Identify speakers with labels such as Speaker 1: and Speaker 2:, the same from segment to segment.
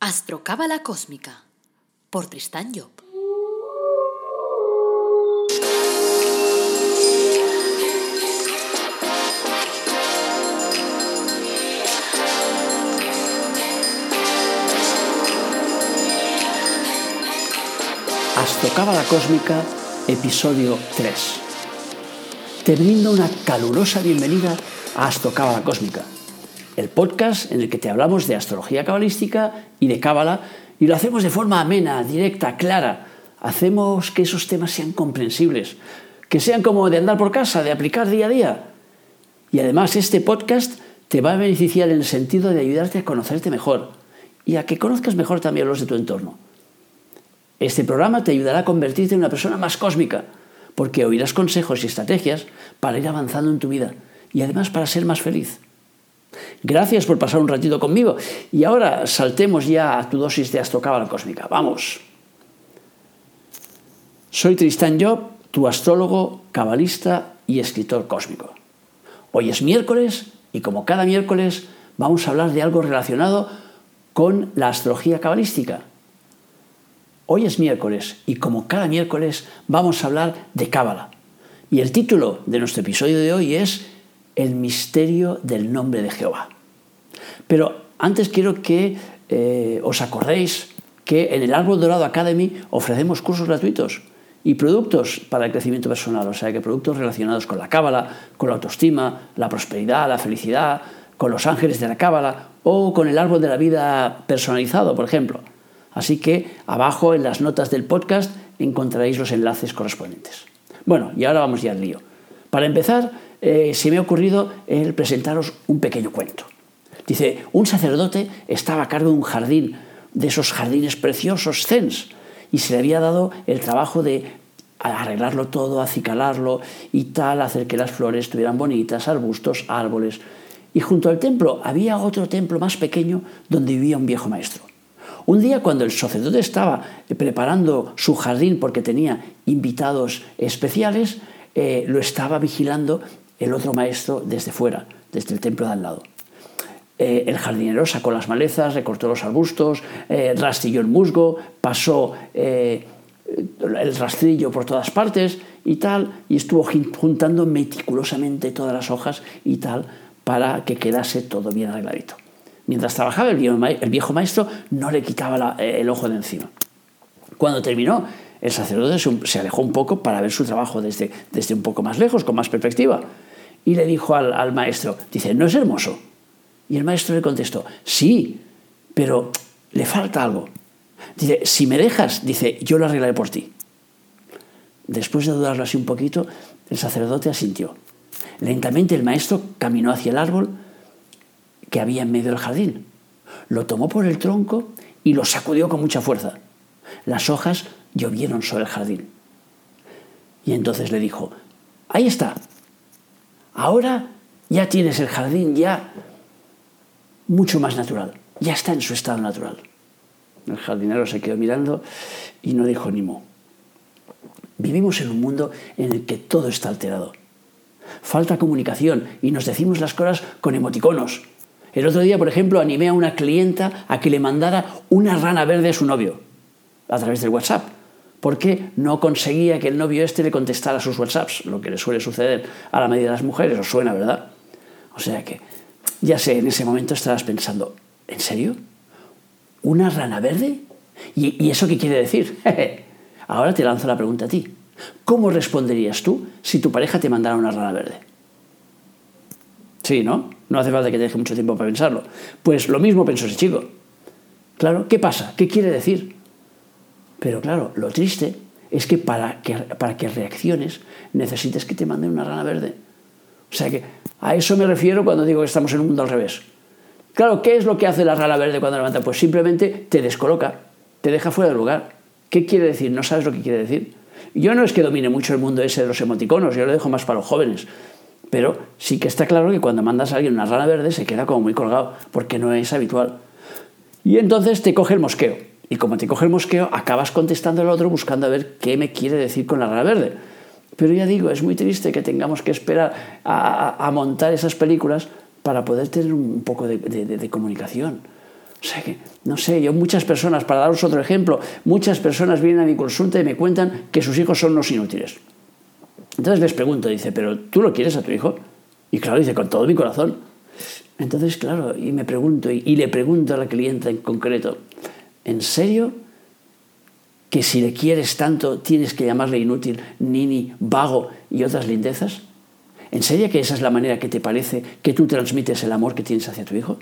Speaker 1: Astrocábala Cósmica por Tristán Job.
Speaker 2: Astrocábala Cósmica, episodio 3. Te brindo una calurosa bienvenida a Astrocábala Cósmica, el podcast en el que te hablamos de astrología cabalística y de cábala y lo hacemos de forma amena, directa, clara. Hacemos que esos temas sean comprensibles, que sean como de andar por casa, de aplicar día a día. Y además este podcast te va a beneficiar en el sentido de ayudarte a conocerte mejor y a que conozcas mejor también los de tu entorno. Este programa te ayudará a convertirte en una persona más cósmica, porque oirás consejos y estrategias para ir avanzando en tu vida y además para ser más feliz. Gracias por pasar un ratito conmigo y ahora saltemos ya a tu dosis de astrocábala cósmica. Vamos. Soy Tristán Job, tu astrólogo, cabalista y escritor cósmico. Hoy es miércoles y como cada miércoles vamos a hablar de algo relacionado con la astrología cabalística. Hoy es miércoles y como cada miércoles vamos a hablar de cábala. Y el título de nuestro episodio de hoy es El misterio del nombre de Jehová. Pero antes quiero que eh, os acordéis que en el Árbol Dorado Academy ofrecemos cursos gratuitos y productos para el crecimiento personal, o sea que productos relacionados con la cábala, con la autoestima, la prosperidad, la felicidad, con los ángeles de la cábala o con el árbol de la vida personalizado, por ejemplo. Así que abajo en las notas del podcast encontraréis los enlaces correspondientes. Bueno, y ahora vamos ya al lío. Para empezar, eh, se me ha ocurrido el presentaros un pequeño cuento. Dice, un sacerdote estaba a cargo de un jardín, de esos jardines preciosos, cens, y se le había dado el trabajo de arreglarlo todo, acicalarlo y tal, hacer que las flores estuvieran bonitas, arbustos, árboles. Y junto al templo había otro templo más pequeño donde vivía un viejo maestro. Un día cuando el sacerdote estaba preparando su jardín porque tenía invitados especiales, eh, lo estaba vigilando el otro maestro desde fuera, desde el templo de al lado. Eh, el jardinero sacó las malezas, recortó los arbustos, eh, rastilló el musgo, pasó el rastrillo por todas partes y tal, y estuvo juntando meticulosamente todas las hojas y tal para que quedase todo bien arregladito. Mientras trabajaba el viejo maestro no le quitaba eh, el ojo de encima. Cuando terminó, el sacerdote se alejó un poco para ver su trabajo desde, desde un poco más lejos, con más perspectiva. Y le dijo al, maestro, dice, ¿no es hermoso? Y el maestro le contestó, sí, pero le falta algo. Dice, si me dejas, dice, yo lo arreglaré por ti. Después de dudarlo así un poquito, el sacerdote asintió. Lentamente el maestro caminó hacia el árbol, que había en medio del jardín. Lo tomó por el tronco y lo sacudió con mucha fuerza. Las hojas llovieron sobre el jardín. Y entonces le dijo, ahí está, ahora ya tienes el jardín ya mucho más natural, ya está en su estado natural. El jardinero se quedó mirando y no dijo ni mo. Vivimos en un mundo en el que todo está alterado. Falta comunicación y nos decimos las cosas con emoticonos, el otro día, por ejemplo, animé a una clienta a que le mandara una rana verde a su novio a través del WhatsApp, porque no conseguía que el novio este le contestara sus WhatsApps, lo que le suele suceder a la mayoría de las mujeres, os suena, ¿verdad? O sea que, ya sé, en ese momento estarás pensando, ¿en serio? ¿Una rana verde? ¿Y, y eso qué quiere decir? Ahora te lanzo la pregunta a ti. ¿Cómo responderías tú si tu pareja te mandara una rana verde? Sí, ¿no? No hace falta que te deje mucho tiempo para pensarlo. Pues lo mismo pensó ese chico. Claro, ¿qué pasa? ¿Qué quiere decir? Pero claro, lo triste es que para que, para que reacciones necesites que te manden una rana verde. O sea que a eso me refiero cuando digo que estamos en un mundo al revés. Claro, ¿qué es lo que hace la rana verde cuando levanta? Pues simplemente te descoloca, te deja fuera del lugar. ¿Qué quiere decir? No sabes lo que quiere decir. Yo no es que domine mucho el mundo ese de los emoticonos, yo lo dejo más para los jóvenes. Pero sí que está claro que cuando mandas a alguien una rana verde se queda como muy colgado, porque no es habitual. Y entonces te coge el mosqueo. Y como te coge el mosqueo, acabas contestando al otro buscando a ver qué me quiere decir con la rana verde. Pero ya digo, es muy triste que tengamos que esperar a, montar esas películas para poder tener un poco de, comunicación. O sea que, no sé, yo muchas personas, para daros otro ejemplo, muchas personas vienen a mi consulta y me cuentan que sus hijos son unos inútiles. Entonces les pregunto, dice, ¿pero tú lo quieres a tu hijo? Y claro, dice, con todo mi corazón. Entonces, claro, y me pregunto, y, le pregunto a la clienta en concreto, ¿en serio que si le quieres tanto tienes que llamarle inútil, nini, vago y otras lindezas? ¿En serio que esa es la manera que te parece que tú transmites el amor que tienes hacia tu hijo?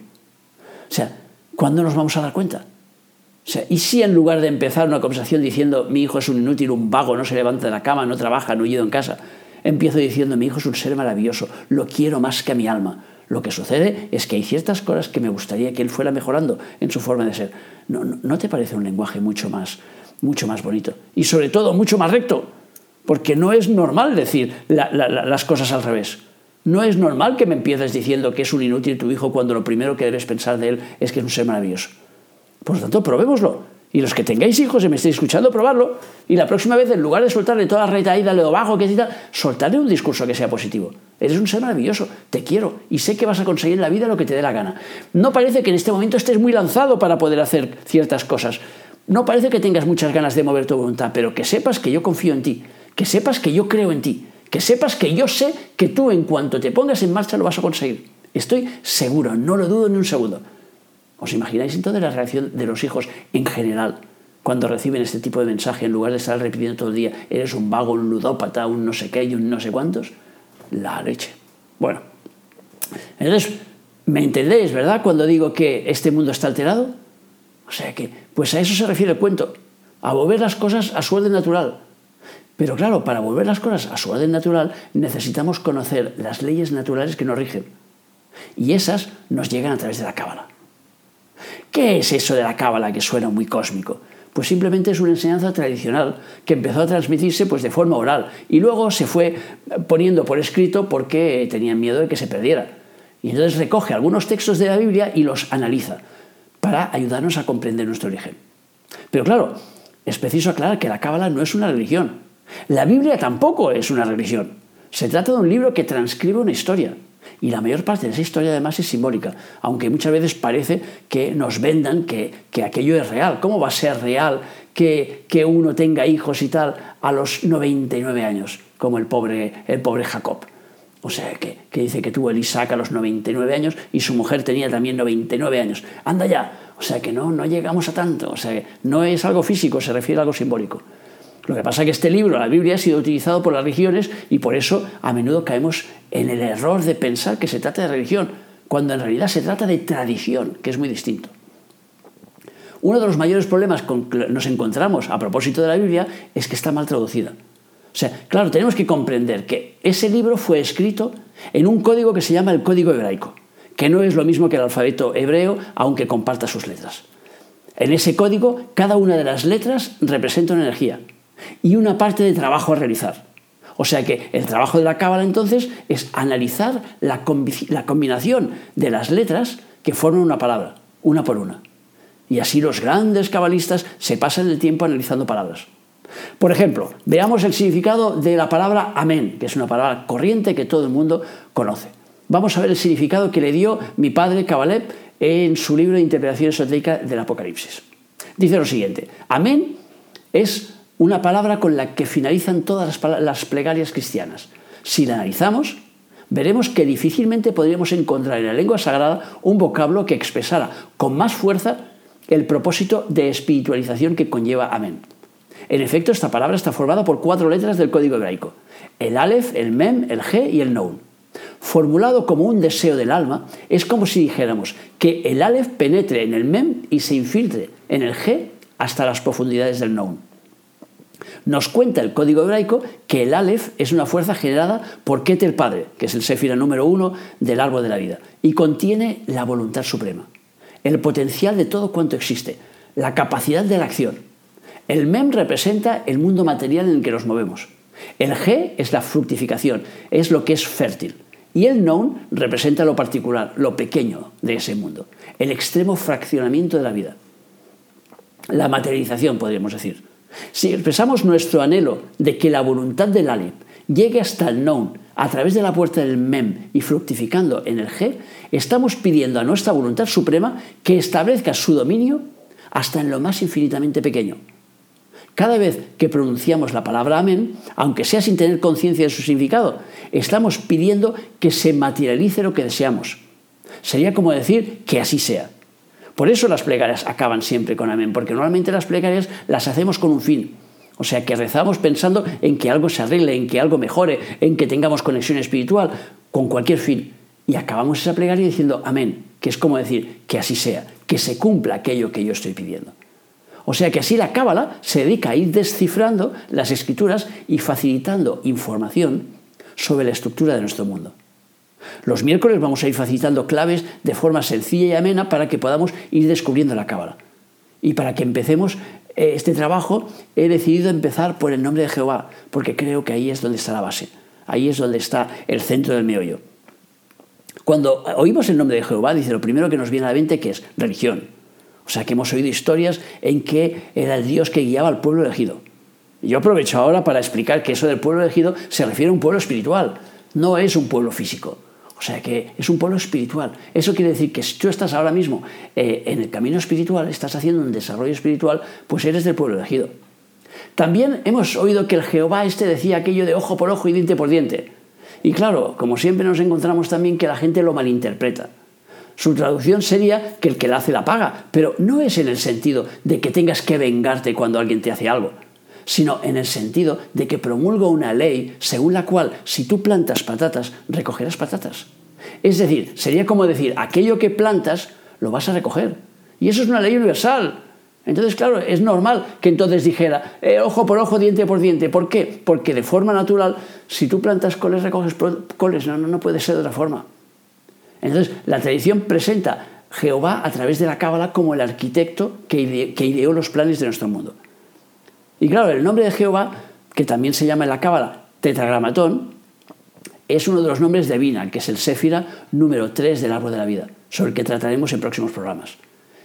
Speaker 2: O sea, ¿cuándo nos vamos a dar cuenta? O sea, ¿y si en lugar de empezar una conversación diciendo mi hijo es un inútil, un vago, no se levanta de la cama, no trabaja, no ido en casa, empiezo diciendo mi hijo es un ser maravilloso, lo quiero más que a mi alma? Lo que sucede es que hay ciertas cosas que me gustaría que él fuera mejorando en su forma de ser. ¿No, te parece un lenguaje mucho más, mucho más bonito? Y sobre todo mucho más recto, porque no es normal decir las cosas al revés. No es normal que me empieces diciendo que es un inútil tu hijo cuando lo primero que debes pensar de él es que es un ser maravilloso. Por lo tanto, probémoslo. Y los que tengáis hijos y me estéis escuchando, probarlo. Y la próxima vez, en lugar de soltarle toda la retaída, lo bajo, que tal, soltarle un discurso que sea positivo. Eres un ser maravilloso, te quiero y sé que vas a conseguir en la vida lo que te dé la gana. No parece que en este momento estés muy lanzado para poder hacer ciertas cosas. No parece que tengas muchas ganas de mover tu voluntad, pero que sepas que yo confío en ti, que sepas que yo creo en ti, que sepas que yo sé que tú en cuanto te pongas en marcha lo vas a conseguir. Estoy seguro, no lo dudo ni un segundo. ¿Os imagináis entonces la reacción de los hijos en general cuando reciben este tipo de mensaje en lugar de estar repitiendo todo el día, eres un vago, un ludópata, un no sé qué y un no sé cuántos? La leche. Bueno, entonces, ¿me entendéis, verdad? Cuando digo que este mundo está alterado. O sea que, pues a eso se refiere el cuento, a volver las cosas a su orden natural. Pero claro, para volver las cosas a su orden natural necesitamos conocer las leyes naturales que nos rigen. Y esas nos llegan a través de la cábala. ¿Qué es eso de la cábala que suena muy cósmico? Pues simplemente es una enseñanza tradicional que empezó a transmitirse pues de forma oral y luego se fue poniendo por escrito porque tenían miedo de que se perdiera. Y entonces recoge algunos textos de la Biblia y los analiza para ayudarnos a comprender nuestro origen. Pero claro, es preciso aclarar que la cábala no es una religión. La Biblia tampoco es una religión. Se trata de un libro que transcribe una historia. Y la mayor parte de esa historia además es simbólica, aunque muchas veces parece que nos vendan que, aquello es real. ¿Cómo va a ser real que, que, uno tenga hijos y tal a los 99 años, como el pobre, el pobre Jacob? O sea, que, que dice que tuvo el Isaac a los 99 años y su mujer tenía también 99 años. Anda ya. O sea, que no, no llegamos a tanto. O sea, no es algo físico, se refiere a algo simbólico. Lo que pasa es que este libro, la Biblia, ha sido utilizado por las religiones y por eso a menudo caemos en el error de pensar que se trata de religión, cuando en realidad se trata de tradición, que es muy distinto. Uno de los mayores problemas con que nos encontramos a propósito de la Biblia es que está mal traducida. O sea, claro, tenemos que comprender que ese libro fue escrito en un código que se llama el código hebraico, que no es lo mismo que el alfabeto hebreo, aunque comparta sus letras. En ese código, cada una de las letras representa una energía y una parte de trabajo a realizar. O sea que el trabajo de la cábala entonces es analizar la, combinación de las letras que forman una palabra, una por una. Y así los grandes cabalistas se pasan el tiempo analizando palabras. Por ejemplo, veamos el significado de la palabra amén, que es una palabra corriente que todo el mundo conoce. Vamos a ver el significado que le dio mi padre Cabaleb en su libro de interpretación esotérica del Apocalipsis. Dice lo siguiente, amén es una palabra con la que finalizan todas las, plegarias cristianas. Si la analizamos, veremos que difícilmente podríamos encontrar en la lengua sagrada un vocablo que expresara con más fuerza el propósito de espiritualización que conlleva amén. En efecto, esta palabra está formada por cuatro letras del código hebraico, el Aleph, el Mem, el G y el Noun. Formulado como un deseo del alma, es como si dijéramos que el Aleph penetre en el Mem y se infiltre en el G hasta las profundidades del Noun. Nos cuenta el código hebraico que el Aleph es una fuerza generada por Keter Padre, que es el Sefira número uno del árbol de la vida, y contiene la voluntad suprema, el potencial de todo cuanto existe, la capacidad de la acción. El Mem representa el mundo material en el que nos movemos. El G es la fructificación, es lo que es fértil. Y el Noun representa lo particular, lo pequeño de ese mundo, el extremo fraccionamiento de la vida. La materialización, podríamos decir. Si expresamos nuestro anhelo de que la voluntad del Aleph llegue hasta el Noun a través de la puerta del Mem y fructificando en el G, estamos pidiendo a nuestra voluntad suprema que establezca su dominio hasta en lo más infinitamente pequeño. Cada vez que pronunciamos la palabra amén, aunque sea sin tener conciencia de su significado, estamos pidiendo que se materialice lo que deseamos. Sería como decir que así sea. Por eso las plegarias acaban siempre con amén, porque normalmente las plegarias las hacemos con un fin. O sea, que rezamos pensando en que algo se arregle, en que algo mejore, en que tengamos conexión espiritual, con cualquier fin. Y acabamos esa plegaria diciendo amén, que es como decir que así sea, que se cumpla aquello que yo estoy pidiendo. O sea que así la Cábala se dedica a ir descifrando las escrituras y facilitando información sobre la estructura de nuestro mundo. Los miércoles vamos a ir facilitando claves de forma sencilla y amena para que podamos ir descubriendo la Cábala. Y para que empecemos eh, este trabajo, he decidido empezar por el nombre de Jehová, porque creo que ahí es donde está la base, ahí es donde está el centro del meollo. Cuando oímos el nombre de Jehová, dice lo primero que nos viene a la mente que es religión. O sea que hemos oído historias en que era el Dios que guiaba al pueblo elegido. Y yo aprovecho ahora para explicar que eso del pueblo elegido se refiere a un pueblo espiritual, no es un pueblo físico. O sea que es un pueblo espiritual. Eso quiere decir que si tú estás ahora mismo eh, en el camino espiritual, estás haciendo un desarrollo espiritual, pues eres del pueblo elegido. También hemos oído que el Jehová este decía aquello de ojo por ojo y diente por diente. Y claro, como siempre nos encontramos también que la gente lo malinterpreta. Su traducción sería que el que la hace la paga, pero no es en el sentido de que tengas que vengarte cuando alguien te hace algo, sino en el sentido de que promulgo una ley según la cual si tú plantas patatas, recogerás patatas. Es decir, sería como decir, aquello que plantas lo vas a recoger. Y eso es una ley universal. Entonces, claro, es normal que entonces dijera, eh, ojo por ojo, diente por diente. ¿Por qué? Porque de forma natural, si tú plantas coles, recoges coles. No, no, no puede ser de otra forma. Entonces, la tradición presenta Jehová a través de la Cábala como el arquitecto que, ideó los planes de nuestro mundo. Y claro, el nombre de Jehová, que también se llama en la Cábala tetragramatón, es uno de los nombres de Vina, que es el Séfira número 3 del árbol de la vida, sobre el que trataremos en próximos programas.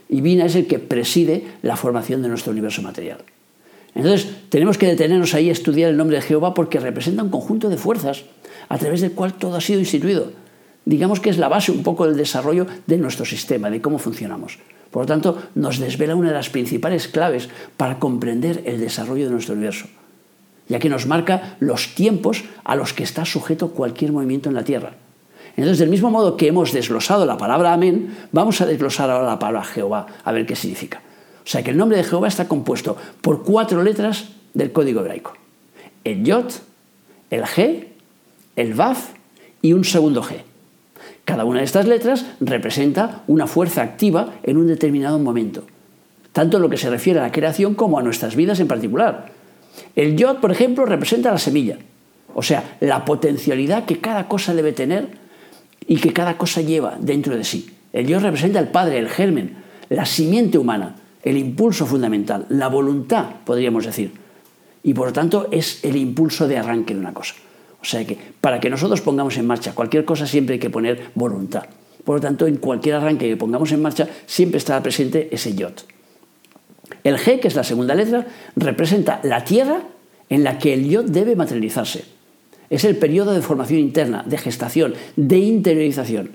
Speaker 2: Y Vina es el que preside la formación de nuestro universo material. Entonces, tenemos que detenernos ahí a estudiar el nombre de Jehová porque representa un conjunto de fuerzas a través del cual todo ha sido instituido digamos que es la base un poco del desarrollo de nuestro sistema, de cómo funcionamos. Por lo tanto, nos desvela una de las principales claves para comprender el desarrollo de nuestro universo, ya que nos marca los tiempos a los que está sujeto cualquier movimiento en la Tierra. Entonces, del mismo modo que hemos desglosado la palabra amén, vamos a desglosar ahora la palabra Jehová, a ver qué significa. O sea que el nombre de Jehová está compuesto por cuatro letras del código hebraico. El Yod, el G, el Vaf y un segundo G. Cada una de estas letras representa una fuerza activa en un determinado momento, tanto en lo que se refiere a la creación como a nuestras vidas en particular. El yod, por ejemplo, representa la semilla, o sea, la potencialidad que cada cosa debe tener y que cada cosa lleva dentro de sí. El yod representa el padre, el germen, la simiente humana, el impulso fundamental, la voluntad, podríamos decir. Y por lo tanto es el impulso de arranque de una cosa. O sea que para que nosotros pongamos en marcha cualquier cosa siempre hay que poner voluntad. Por lo tanto, en cualquier arranque que pongamos en marcha siempre estará presente ese yod. El G, que es la segunda letra, representa la tierra en la que el yod debe materializarse. Es el periodo de formación interna, de gestación, de interiorización.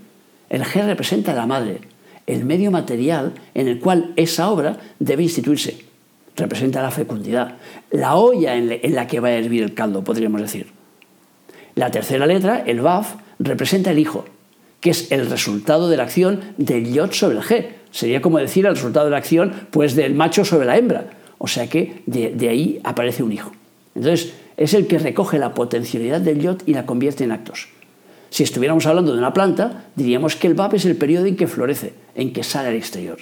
Speaker 2: El G representa la madre, el medio material en el cual esa obra debe instituirse. Representa la fecundidad, la olla en la que va a hervir el caldo, podríamos decir. La tercera letra, el Baf, representa el hijo, que es el resultado de la acción del yod sobre el G. Sería como decir el resultado de la acción pues, del macho sobre la hembra. O sea que de, ahí aparece un hijo. Entonces, es el que recoge la potencialidad del yod y la convierte en actos. Si estuviéramos hablando de una planta, diríamos que el VAP es el periodo en que florece, en que sale al exterior.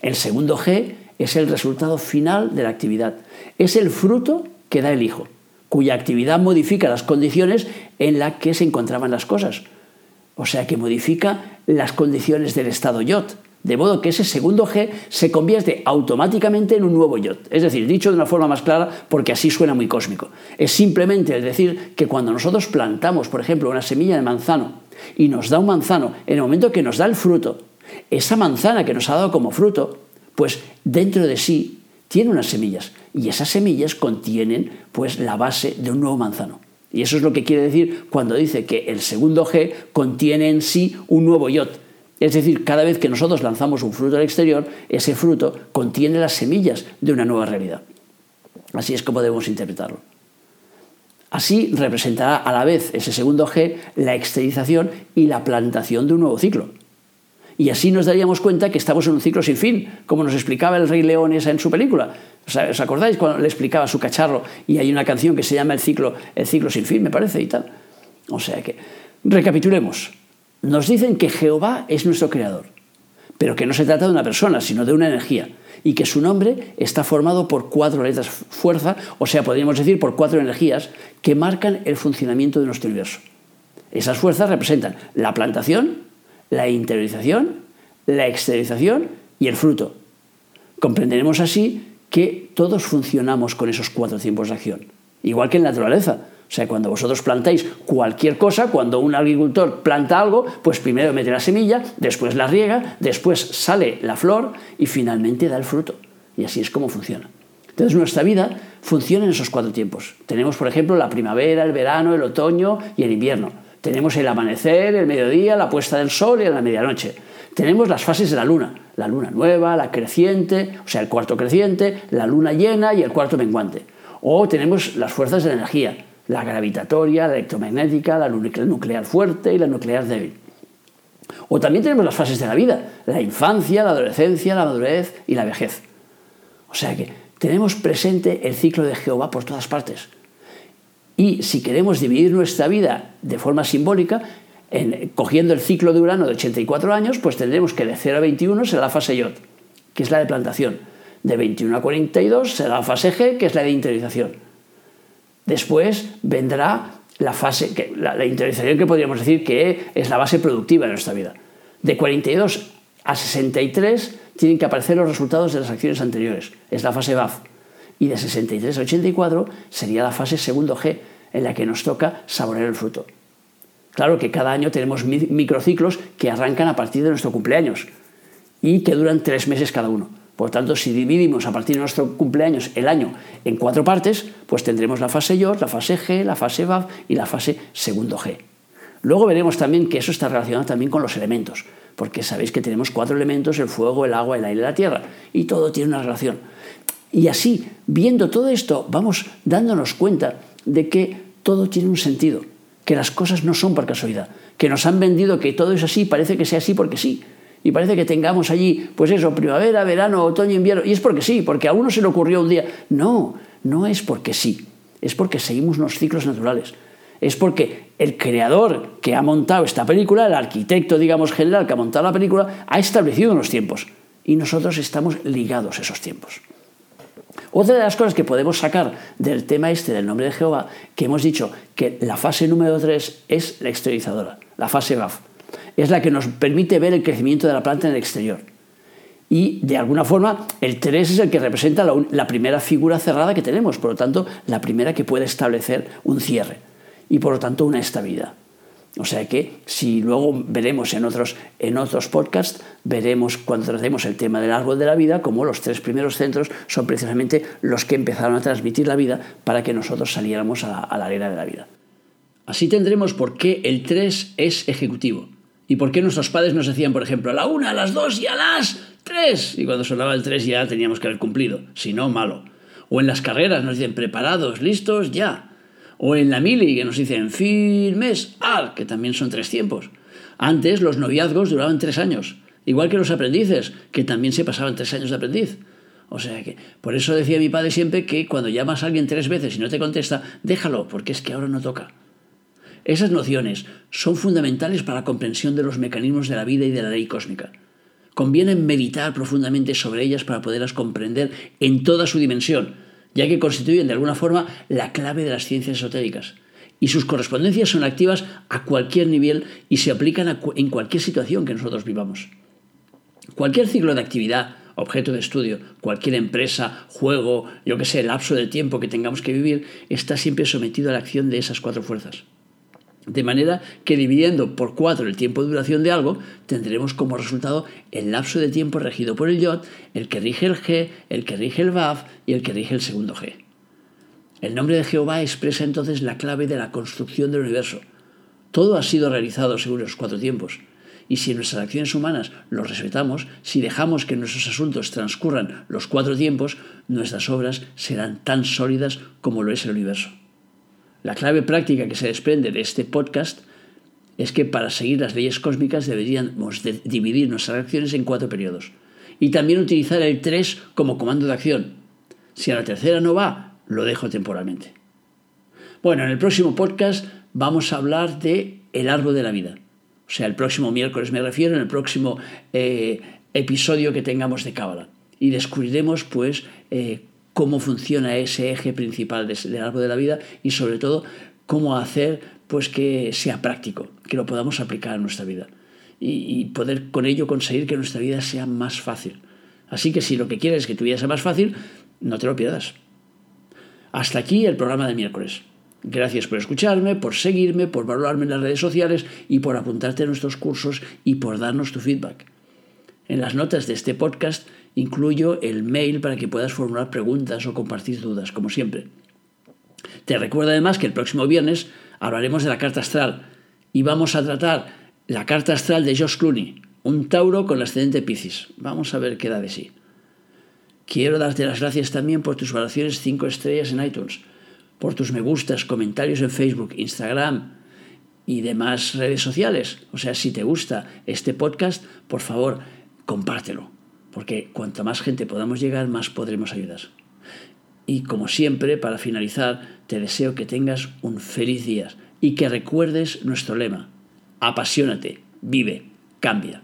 Speaker 2: El segundo G es el resultado final de la actividad, es el fruto que da el hijo cuya actividad modifica las condiciones en las que se encontraban las cosas. O sea que modifica las condiciones del estado yod. De modo que ese segundo G se convierte automáticamente en un nuevo yod. Es decir, dicho de una forma más clara, porque así suena muy cósmico. Es simplemente decir que cuando nosotros plantamos, por ejemplo, una semilla de manzano y nos da un manzano, en el momento que nos da el fruto, esa manzana que nos ha dado como fruto, pues dentro de sí tiene unas semillas y esas semillas contienen pues la base de un nuevo manzano. Y eso es lo que quiere decir cuando dice que el segundo G contiene en sí un nuevo yod. Es decir, cada vez que nosotros lanzamos un fruto al exterior, ese fruto contiene las semillas de una nueva realidad. Así es como debemos interpretarlo. Así representará a la vez ese segundo G la exteriorización y la plantación de un nuevo ciclo. Y así nos daríamos cuenta que estamos en un ciclo sin fin, como nos explicaba el Rey León esa en su película. ¿Os acordáis cuando le explicaba su cacharro y hay una canción que se llama El ciclo, el ciclo sin fin, me parece, y tal? O sea que, recapitulemos. Nos dicen que Jehová es nuestro creador, pero que no se trata de una persona, sino de una energía y que su nombre está formado por cuatro letras fuerza, o sea, podríamos decir por cuatro energías que marcan el funcionamiento de nuestro universo. Esas fuerzas representan la plantación, la interiorización, la exteriorización y el fruto. Comprenderemos así que todos funcionamos con esos cuatro tiempos de acción, igual que en la naturaleza. O sea, cuando vosotros plantáis cualquier cosa, cuando un agricultor planta algo, pues primero mete la semilla, después la riega, después sale la flor y finalmente da el fruto. Y así es como funciona. Entonces nuestra vida funciona en esos cuatro tiempos. Tenemos, por ejemplo, la primavera, el verano, el otoño y el invierno. Tenemos el amanecer, el mediodía, la puesta del sol y la medianoche. Tenemos las fases de la luna, la luna nueva, la creciente, o sea, el cuarto creciente, la luna llena y el cuarto menguante. O tenemos las fuerzas de energía, la gravitatoria, la electromagnética, la nuclear fuerte y la nuclear débil. O también tenemos las fases de la vida, la infancia, la adolescencia, la madurez y la vejez. O sea que tenemos presente el ciclo de Jehová por todas partes. Y si queremos dividir nuestra vida de forma simbólica, cogiendo el ciclo de Urano de 84 años, pues tendremos que de 0 a 21 será la fase Yod, que es la de plantación. De 21 a 42 será la fase G, que es la de interiorización. Después vendrá la fase, la, la interiorización que podríamos decir que es la base productiva de nuestra vida. De 42 a 63 tienen que aparecer los resultados de las acciones anteriores. Es la fase BAF. Y de 63 a 84 sería la fase segundo G, en la que nos toca saborear el fruto. Claro que cada año tenemos microciclos que arrancan a partir de nuestro cumpleaños y que duran tres meses cada uno. Por tanto, si dividimos a partir de nuestro cumpleaños el año en cuatro partes, pues tendremos la fase YOR, la fase G, la fase VAV y la fase segundo G. Luego veremos también que eso está relacionado también con los elementos, porque sabéis que tenemos cuatro elementos, el fuego, el agua, el aire y la tierra, y todo tiene una relación. Y así, viendo todo esto, vamos dándonos cuenta de que todo tiene un sentido, que las cosas no son por casualidad, que nos han vendido que todo es así, parece que sea así porque sí, y parece que tengamos allí, pues eso, primavera, verano, otoño, invierno, y es porque sí, porque a uno se le ocurrió un día. No, no es porque sí, es porque seguimos unos ciclos naturales. Es porque el creador que ha montado esta película, el arquitecto, digamos, general que ha montado la película, ha establecido unos tiempos. Y nosotros estamos ligados a esos tiempos. Otra de las cosas que podemos sacar del tema este del nombre de Jehová, que hemos dicho que la fase número 3 es la exteriorizadora, la fase BAF es la que nos permite ver el crecimiento de la planta en el exterior. Y de alguna forma el 3 es el que representa la, primera figura cerrada que tenemos, por lo tanto la primera que puede establecer un cierre y por lo tanto una estabilidad. O sea que si luego veremos en otros, en otros podcasts, veremos cuando tratemos el tema del árbol de la vida, como los tres primeros centros son precisamente los que empezaron a transmitir la vida para que nosotros saliéramos a la, a la era de la vida. Así tendremos por qué el 3 es ejecutivo. ¿Y por qué nuestros padres nos decían, por ejemplo, a la una, a las dos y a las tres? Y cuando sonaba el tres ya teníamos que haber cumplido, si no, malo. O en las carreras nos dicen preparados, listos, ya. O en la mili que nos dicen firmes, al, que también son tres tiempos. Antes los noviazgos duraban tres años, igual que los aprendices, que también se pasaban tres años de aprendiz. O sea que, por eso decía mi padre siempre que cuando llamas a alguien tres veces y no te contesta, déjalo, porque es que ahora no toca. Esas nociones son fundamentales para la comprensión de los mecanismos de la vida y de la ley cósmica. Conviene meditar profundamente sobre ellas para poderlas comprender en toda su dimensión, ya que constituyen de alguna forma la clave de las ciencias esotéricas. Y sus correspondencias son activas a cualquier nivel y se aplican en cualquier situación que nosotros vivamos. Cualquier ciclo de actividad, objeto de estudio, cualquier empresa, juego, yo que sé, lapso de tiempo que tengamos que vivir, está siempre sometido a la acción de esas cuatro fuerzas. De manera que dividiendo por cuatro el tiempo de duración de algo, tendremos como resultado el lapso de tiempo regido por el YOT, el que rige el G, el que rige el VAV y el que rige el segundo G. El nombre de Jehová expresa entonces la clave de la construcción del universo. Todo ha sido realizado según los cuatro tiempos. Y si nuestras acciones humanas los respetamos, si dejamos que nuestros asuntos transcurran los cuatro tiempos, nuestras obras serán tan sólidas como lo es el universo. La clave práctica que se desprende de este podcast es que para seguir las leyes cósmicas deberíamos dividir nuestras acciones en cuatro periodos. Y también utilizar el 3 como comando de acción. Si a la tercera no va, lo dejo temporalmente. Bueno, en el próximo podcast vamos a hablar de el árbol de la vida. O sea, el próximo miércoles me refiero, en el próximo eh, episodio que tengamos de Cábala. Y descubriremos, pues, eh, cómo funciona ese eje principal del árbol de la vida y, sobre todo, cómo hacer pues que sea práctico, que lo podamos aplicar en nuestra vida y, poder con ello conseguir que nuestra vida sea más fácil. Así que si lo que quieres es que tu vida sea más fácil, no te lo pierdas. Hasta aquí el programa de miércoles. Gracias por escucharme, por seguirme, por valorarme en las redes sociales y por apuntarte a nuestros cursos y por darnos tu feedback. En las notas de este podcast incluyo el mail para que puedas formular preguntas o compartir dudas, como siempre. Te recuerdo además que el próximo viernes hablaremos de la carta astral y vamos a tratar la carta astral de Josh Clooney, un Tauro con ascendente Piscis. Vamos a ver qué da de sí. Quiero darte las gracias también por tus valoraciones 5 estrellas en iTunes, por tus me gustas, comentarios en Facebook, Instagram y demás redes sociales. O sea, si te gusta este podcast, por favor, compártelo, porque cuanto más gente podamos llegar, más podremos ayudar. Y como siempre, para finalizar, te deseo que tengas un feliz día y que recuerdes nuestro lema. Apasionate, vive, cambia.